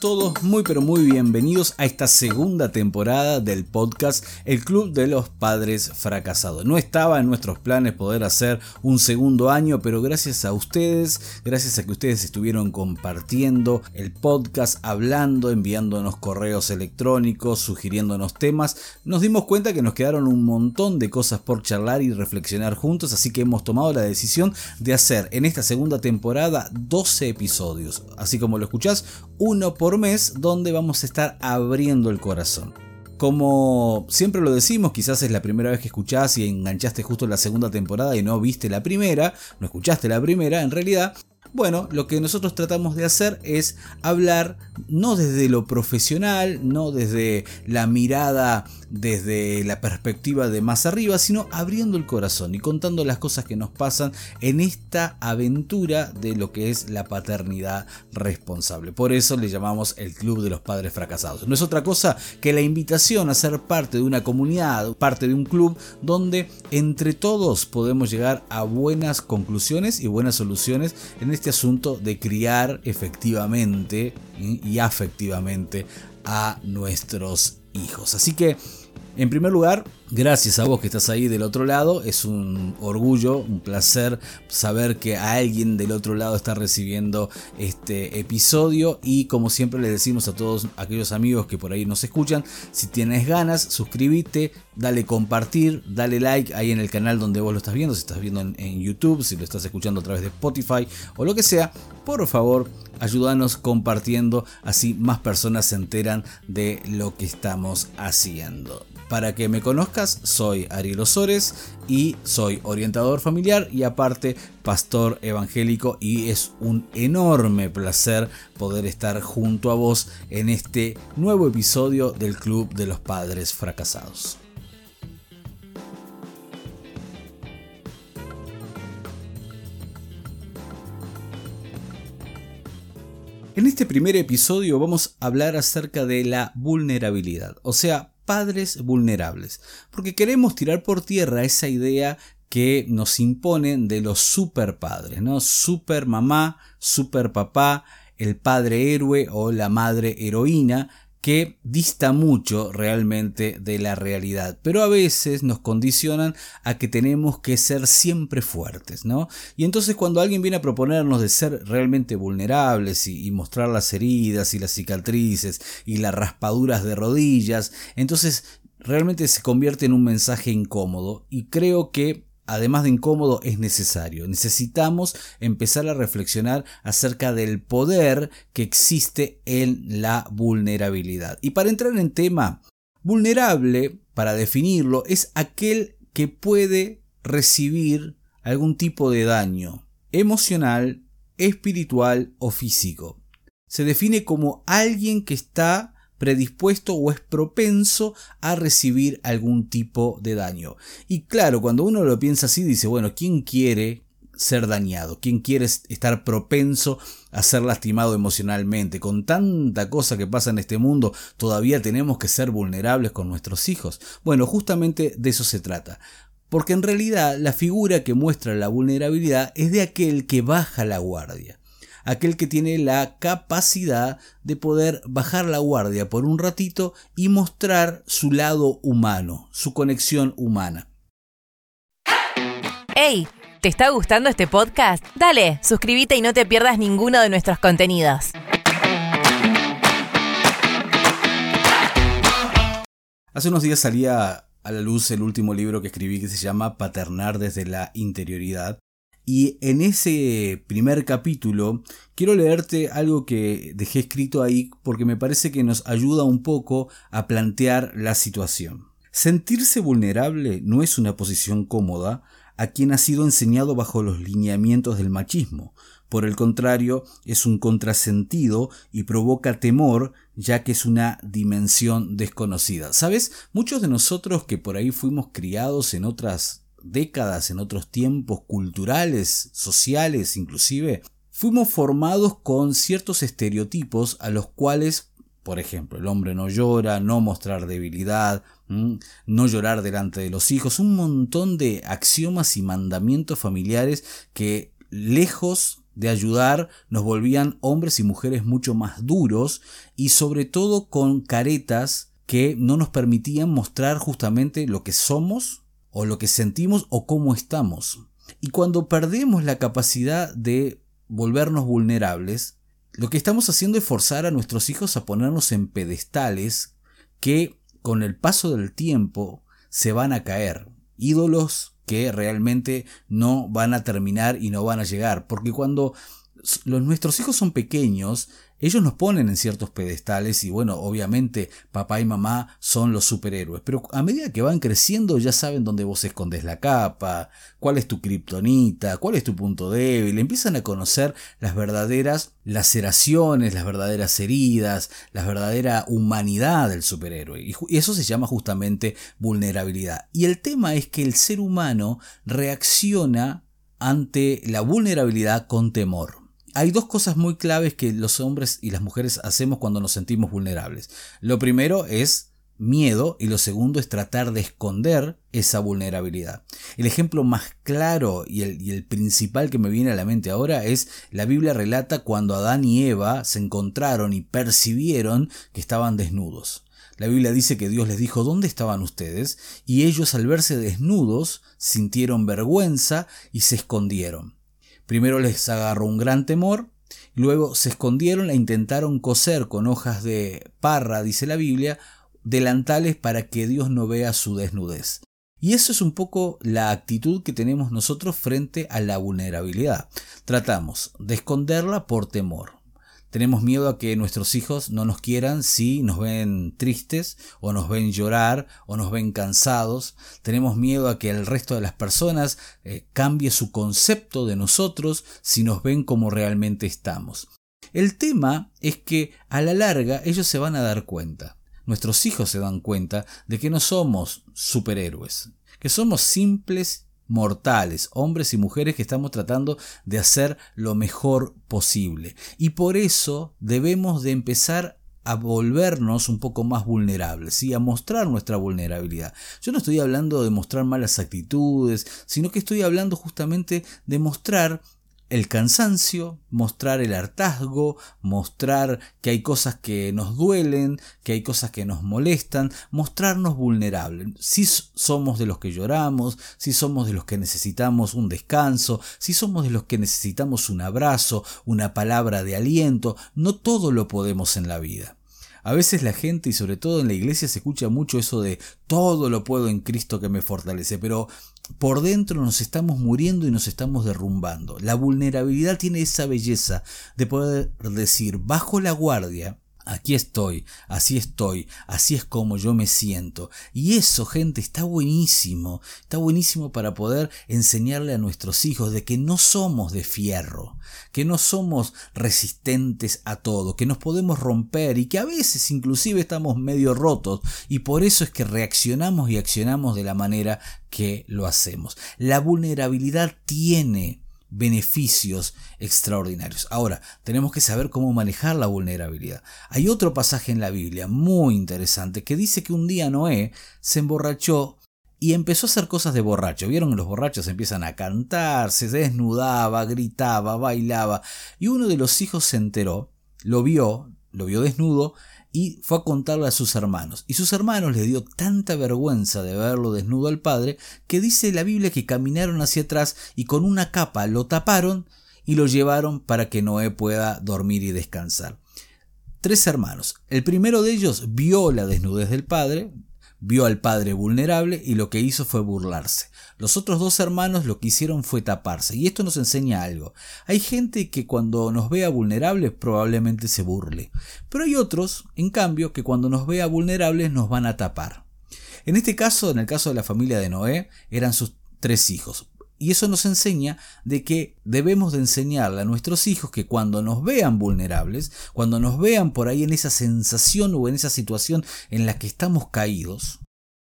Todos muy pero muy bienvenidos a esta segunda temporada del podcast El Club de los Padres Fracasados. No estaba en nuestros planes poder hacer un segundo año, pero gracias a ustedes, gracias a que ustedes estuvieron compartiendo el podcast, hablando, enviándonos correos electrónicos, sugiriéndonos temas, nos dimos cuenta que nos quedaron un montón de cosas por charlar y reflexionar juntos, así que hemos tomado la decisión de hacer en esta segunda temporada 12 episodios. Así como lo escuchás, por mes donde vamos a estar abriendo el corazón. Como siempre lo decimos, quizás es la primera vez que escuchás y enganchaste justo la segunda temporada y no viste la primera, no escuchaste la primera, en realidad bueno, lo que nosotros tratamos de hacer es hablar no desde lo profesional, no desde la mirada, desde la perspectiva de más arriba, sino abriendo el corazón y contando las cosas que nos pasan en esta aventura de lo que es la paternidad responsable. Por eso le llamamos el Club de los Padres Fracasados. No es otra cosa que la invitación a ser parte de una comunidad, parte de un club donde entre todos podemos llegar a buenas conclusiones y buenas soluciones en este este asunto de criar efectivamente y afectivamente a nuestros hijos. Así que, en primer lugar, Gracias a vos que estás ahí del otro lado, es un orgullo, un placer saber que alguien del otro lado está recibiendo este episodio y como siempre les decimos a todos aquellos amigos que por ahí nos escuchan, si tienes ganas, suscríbete, dale compartir, dale like ahí en el canal donde vos lo estás viendo, si estás viendo en, en YouTube, si lo estás escuchando a través de Spotify o lo que sea, por favor ayúdanos compartiendo, así más personas se enteran de lo que estamos haciendo. Para que me soy Ariel Osores y soy orientador familiar y aparte pastor evangélico y es un enorme placer poder estar junto a vos en este nuevo episodio del Club de los Padres Fracasados. En este primer episodio vamos a hablar acerca de la vulnerabilidad, o sea, padres vulnerables, porque queremos tirar por tierra esa idea que nos imponen de los super padres, ¿no? Super mamá, super papá, el padre héroe o la madre heroína, que dista mucho realmente de la realidad, pero a veces nos condicionan a que tenemos que ser siempre fuertes, ¿no? Y entonces cuando alguien viene a proponernos de ser realmente vulnerables y, mostrar las heridas y las cicatrices y las raspaduras de rodillas, entonces realmente se convierte en un mensaje incómodo y creo que además de incómodo, es necesario. Necesitamos empezar a reflexionar acerca del poder que existe en la vulnerabilidad. Y para entrar en tema, vulnerable, para definirlo, es aquel que puede recibir algún tipo de daño emocional, espiritual o físico. Se define como alguien que está predispuesto o es propenso a recibir algún tipo de daño. Y claro, cuando uno lo piensa así, dice, bueno, ¿quién quiere ser dañado? ¿Quién quiere estar propenso a ser lastimado emocionalmente? Con tanta cosa que pasa en este mundo, todavía tenemos que ser vulnerables con nuestros hijos. Bueno, justamente de eso se trata. Porque en realidad la figura que muestra la vulnerabilidad es de aquel que baja la guardia aquel que tiene la capacidad de poder bajar la guardia por un ratito y mostrar su lado humano, su conexión humana. ¡Hey! ¿Te está gustando este podcast? Dale, suscríbete y no te pierdas ninguno de nuestros contenidos. Hace unos días salía a la luz el último libro que escribí que se llama Paternar desde la interioridad y en ese primer capítulo quiero leerte algo que dejé escrito ahí porque me parece que nos ayuda un poco a plantear la situación. Sentirse vulnerable no es una posición cómoda a quien ha sido enseñado bajo los lineamientos del machismo. Por el contrario, es un contrasentido y provoca temor ya que es una dimensión desconocida. ¿Sabes? Muchos de nosotros que por ahí fuimos criados en otras décadas, en otros tiempos culturales, sociales inclusive, fuimos formados con ciertos estereotipos a los cuales, por ejemplo, el hombre no llora, no mostrar debilidad, no llorar delante de los hijos, un montón de axiomas y mandamientos familiares que lejos de ayudar nos volvían hombres y mujeres mucho más duros y sobre todo con caretas que no nos permitían mostrar justamente lo que somos o lo que sentimos o cómo estamos. Y cuando perdemos la capacidad de volvernos vulnerables, lo que estamos haciendo es forzar a nuestros hijos a ponernos en pedestales que con el paso del tiempo se van a caer. Ídolos que realmente no van a terminar y no van a llegar. Porque cuando los, nuestros hijos son pequeños, ellos nos ponen en ciertos pedestales y bueno, obviamente papá y mamá son los superhéroes, pero a medida que van creciendo ya saben dónde vos escondes la capa, cuál es tu kriptonita, cuál es tu punto débil, empiezan a conocer las verdaderas laceraciones, las verdaderas heridas, la verdadera humanidad del superhéroe y eso se llama justamente vulnerabilidad. Y el tema es que el ser humano reacciona ante la vulnerabilidad con temor hay dos cosas muy claves que los hombres y las mujeres hacemos cuando nos sentimos vulnerables. Lo primero es miedo y lo segundo es tratar de esconder esa vulnerabilidad. El ejemplo más claro y el, principal que me viene a la mente ahora es la Biblia relata cuando Adán y Eva se encontraron y percibieron que estaban desnudos. La Biblia dice que Dios les dijo dónde estaban ustedes y ellos al verse desnudos sintieron vergüenza y se escondieron. Primero les agarró un gran temor, luego se escondieron e intentaron coser con hojas de parra, dice la Biblia, delantales para que Dios no vea su desnudez. Y eso es un poco la actitud que tenemos nosotros frente a la vulnerabilidad. Tratamos de esconderla por temor. Tenemos miedo a que nuestros hijos no nos quieran si nos ven tristes o nos ven llorar o nos ven cansados. Tenemos miedo a que el resto de las personas eh, cambie su concepto de nosotros si nos ven como realmente estamos. El tema es que a la larga ellos se van a dar cuenta. Nuestros hijos se dan cuenta de que no somos superhéroes, que somos simples mortales, hombres y mujeres que estamos tratando de hacer lo mejor posible. Y por eso debemos de empezar a volvernos un poco más vulnerables, y a mostrar nuestra vulnerabilidad. Yo no estoy hablando de mostrar malas actitudes, sino que estoy hablando justamente de mostrar el cansancio, mostrar el hartazgo, mostrar que hay cosas que nos duelen, que hay cosas que nos molestan, mostrarnos vulnerables. Si somos de los que lloramos, si somos de los que necesitamos un descanso, si somos de los que necesitamos un abrazo, una palabra de aliento, no todo lo podemos en la vida. A veces la gente y sobre todo en la iglesia se escucha mucho eso de todo lo puedo en Cristo que me fortalece, pero por dentro nos estamos muriendo y nos estamos derrumbando. La vulnerabilidad tiene esa belleza de poder decir bajo la guardia Aquí estoy, así estoy, así es como yo me siento. Y eso, gente, está buenísimo. Está buenísimo para poder enseñarle a nuestros hijos de que no somos de fierro, que no somos resistentes a todo, que nos podemos romper y que a veces inclusive estamos medio rotos y por eso es que reaccionamos y accionamos de la manera que lo hacemos. La vulnerabilidad tiene beneficios extraordinarios. Ahora, tenemos que saber cómo manejar la vulnerabilidad. Hay otro pasaje en la Biblia muy interesante que dice que un día Noé se emborrachó y empezó a hacer cosas de borracho. Vieron los borrachos empiezan a cantar, se desnudaba, gritaba, bailaba. Y uno de los hijos se enteró, lo vio, lo vio desnudo y fue a contarle a sus hermanos. Y sus hermanos le dio tanta vergüenza de verlo desnudo al padre que dice la Biblia que caminaron hacia atrás y con una capa lo taparon y lo llevaron para que Noé pueda dormir y descansar. Tres hermanos. El primero de ellos vio la desnudez del padre, vio al padre vulnerable y lo que hizo fue burlarse. Los otros dos hermanos lo que hicieron fue taparse. Y esto nos enseña algo. Hay gente que cuando nos vea vulnerables probablemente se burle. Pero hay otros, en cambio, que cuando nos vea vulnerables nos van a tapar. En este caso, en el caso de la familia de Noé, eran sus tres hijos. Y eso nos enseña de que debemos de enseñarle a nuestros hijos que cuando nos vean vulnerables, cuando nos vean por ahí en esa sensación o en esa situación en la que estamos caídos,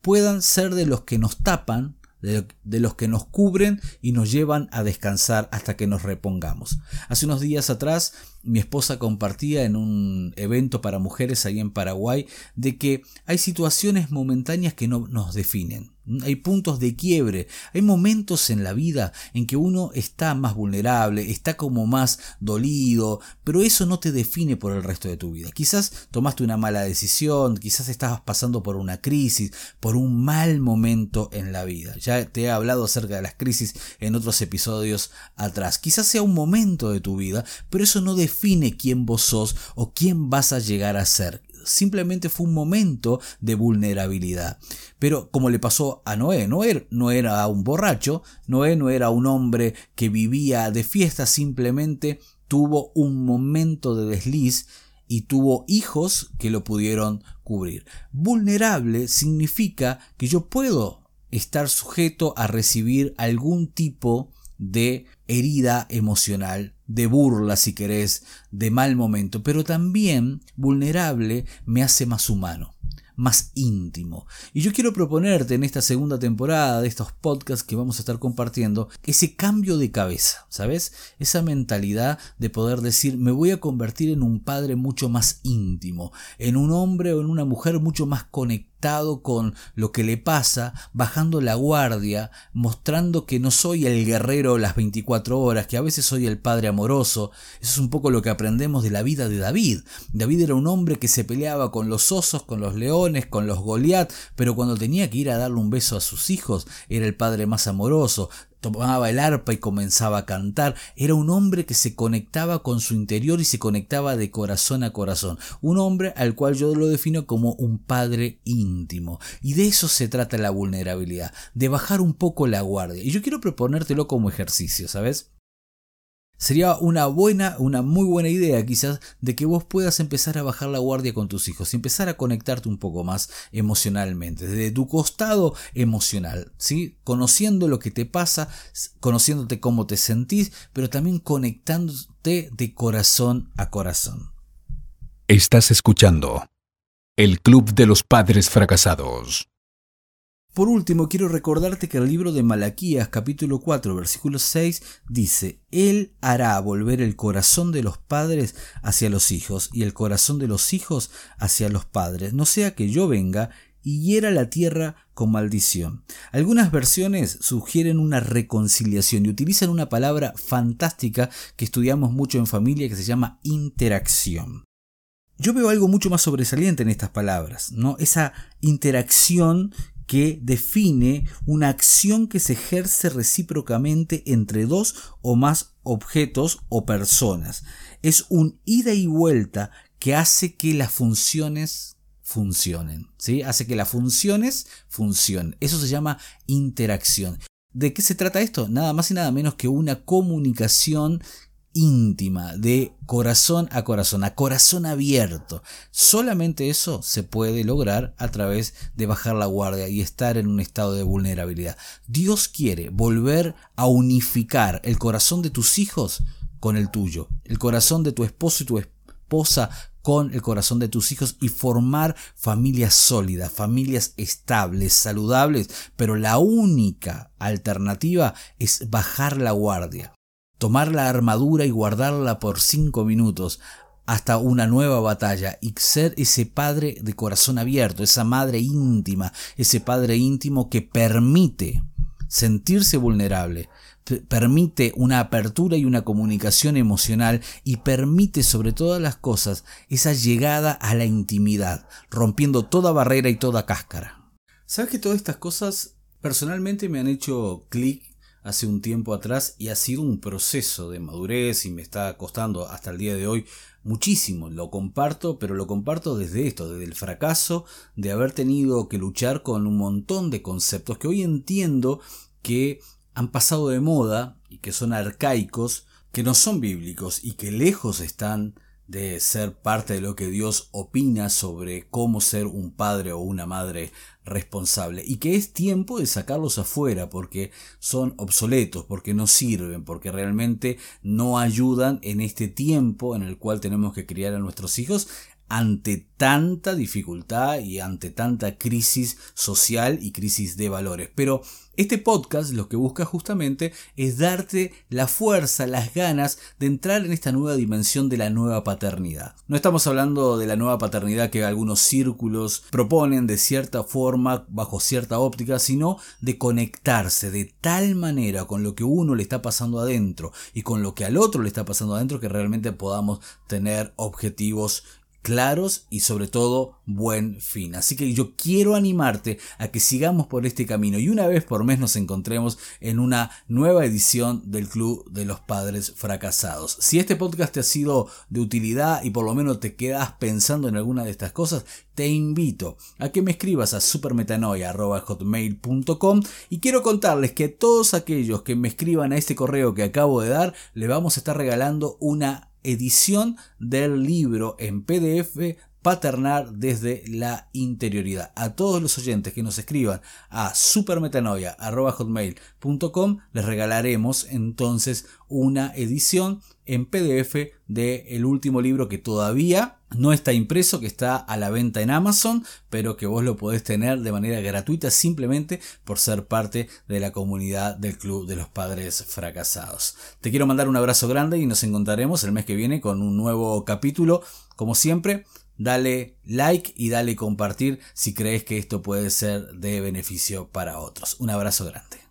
puedan ser de los que nos tapan de, los que nos cubren y nos llevan a descansar hasta que nos repongamos. Hace unos días atrás mi esposa compartía en un evento para mujeres ahí en Paraguay de que hay situaciones momentáneas que no nos definen. Hay puntos de quiebre, hay momentos en la vida en que uno está más vulnerable, está como más dolido, pero eso no te define por el resto de tu vida. Quizás tomaste una mala decisión, quizás estabas pasando por una crisis, por un mal momento en la vida. Ya te he hablado acerca de las crisis en otros episodios atrás. Quizás sea un momento de tu vida, pero eso no define quién vos sos o quién vas a llegar a ser simplemente fue un momento de vulnerabilidad. Pero como le pasó a Noé, Noé no era un borracho, Noé no era un hombre que vivía de fiesta, simplemente tuvo un momento de desliz y tuvo hijos que lo pudieron cubrir. Vulnerable significa que yo puedo estar sujeto a recibir algún tipo de herida emocional, de burla si querés, de mal momento, pero también vulnerable me hace más humano más íntimo. Y yo quiero proponerte en esta segunda temporada de estos podcasts que vamos a estar compartiendo ese cambio de cabeza, ¿sabes? Esa mentalidad de poder decir, me voy a convertir en un padre mucho más íntimo, en un hombre o en una mujer mucho más con lo que le pasa, bajando la guardia, mostrando que no soy el guerrero las 24 horas, que a veces soy el padre amoroso. Eso es un poco lo que aprendemos de la vida de David. David era un hombre que se peleaba con los osos, con los leones, con los Goliat, pero cuando tenía que ir a darle un beso a sus hijos, era el padre más amoroso tomaba el arpa y comenzaba a cantar. Era un hombre que se conectaba con su interior y se conectaba de corazón a corazón. Un hombre al cual yo lo defino como un padre íntimo. Y de eso se trata la vulnerabilidad, de bajar un poco la guardia. Y yo quiero proponértelo como ejercicio, ¿sabes? Sería una buena, una muy buena idea quizás de que vos puedas empezar a bajar la guardia con tus hijos y empezar a conectarte un poco más emocionalmente, desde tu costado emocional, ¿sí? Conociendo lo que te pasa, conociéndote cómo te sentís, pero también conectándote de corazón a corazón. Estás escuchando el Club de los Padres Fracasados. Por último, quiero recordarte que el libro de Malaquías capítulo 4 versículo 6 dice, Él hará volver el corazón de los padres hacia los hijos y el corazón de los hijos hacia los padres, no sea que yo venga y hiera la tierra con maldición. Algunas versiones sugieren una reconciliación y utilizan una palabra fantástica que estudiamos mucho en familia que se llama interacción. Yo veo algo mucho más sobresaliente en estas palabras, ¿no? Esa interacción que define una acción que se ejerce recíprocamente entre dos o más objetos o personas. Es un ida y vuelta que hace que las funciones funcionen, ¿sí? Hace que las funciones funcionen. Eso se llama interacción. ¿De qué se trata esto? Nada más y nada menos que una comunicación íntima, de corazón a corazón, a corazón abierto. Solamente eso se puede lograr a través de bajar la guardia y estar en un estado de vulnerabilidad. Dios quiere volver a unificar el corazón de tus hijos con el tuyo, el corazón de tu esposo y tu esposa con el corazón de tus hijos y formar familias sólidas, familias estables, saludables, pero la única alternativa es bajar la guardia tomar la armadura y guardarla por cinco minutos hasta una nueva batalla y ser ese padre de corazón abierto, esa madre íntima, ese padre íntimo que permite sentirse vulnerable, permite una apertura y una comunicación emocional y permite sobre todas las cosas esa llegada a la intimidad, rompiendo toda barrera y toda cáscara. ¿Sabes que todas estas cosas personalmente me han hecho clic hace un tiempo atrás y ha sido un proceso de madurez y me está costando hasta el día de hoy muchísimo. Lo comparto, pero lo comparto desde esto, desde el fracaso de haber tenido que luchar con un montón de conceptos que hoy entiendo que han pasado de moda y que son arcaicos, que no son bíblicos y que lejos están de ser parte de lo que Dios opina sobre cómo ser un padre o una madre responsable. Y que es tiempo de sacarlos afuera porque son obsoletos, porque no sirven, porque realmente no ayudan en este tiempo en el cual tenemos que criar a nuestros hijos ante tanta dificultad y ante tanta crisis social y crisis de valores. Pero este podcast lo que busca justamente es darte la fuerza, las ganas de entrar en esta nueva dimensión de la nueva paternidad. No estamos hablando de la nueva paternidad que algunos círculos proponen de cierta forma, bajo cierta óptica, sino de conectarse de tal manera con lo que uno le está pasando adentro y con lo que al otro le está pasando adentro que realmente podamos tener objetivos claros y sobre todo buen fin. Así que yo quiero animarte a que sigamos por este camino y una vez por mes nos encontremos en una nueva edición del Club de los Padres Fracasados. Si este podcast te ha sido de utilidad y por lo menos te quedas pensando en alguna de estas cosas, te invito a que me escribas a supermetanoia.hotmail.com y quiero contarles que a todos aquellos que me escriban a este correo que acabo de dar, le vamos a estar regalando una edición del libro en PDF Paternar desde la interioridad. A todos los oyentes que nos escriban a supermetanoia.hotmail.com les regalaremos entonces una edición en PDF del el último libro que todavía no está impreso, que está a la venta en Amazon, pero que vos lo podés tener de manera gratuita simplemente por ser parte de la comunidad del Club de los Padres Fracasados. Te quiero mandar un abrazo grande y nos encontraremos el mes que viene con un nuevo capítulo. Como siempre, dale like y dale compartir si crees que esto puede ser de beneficio para otros. Un abrazo grande.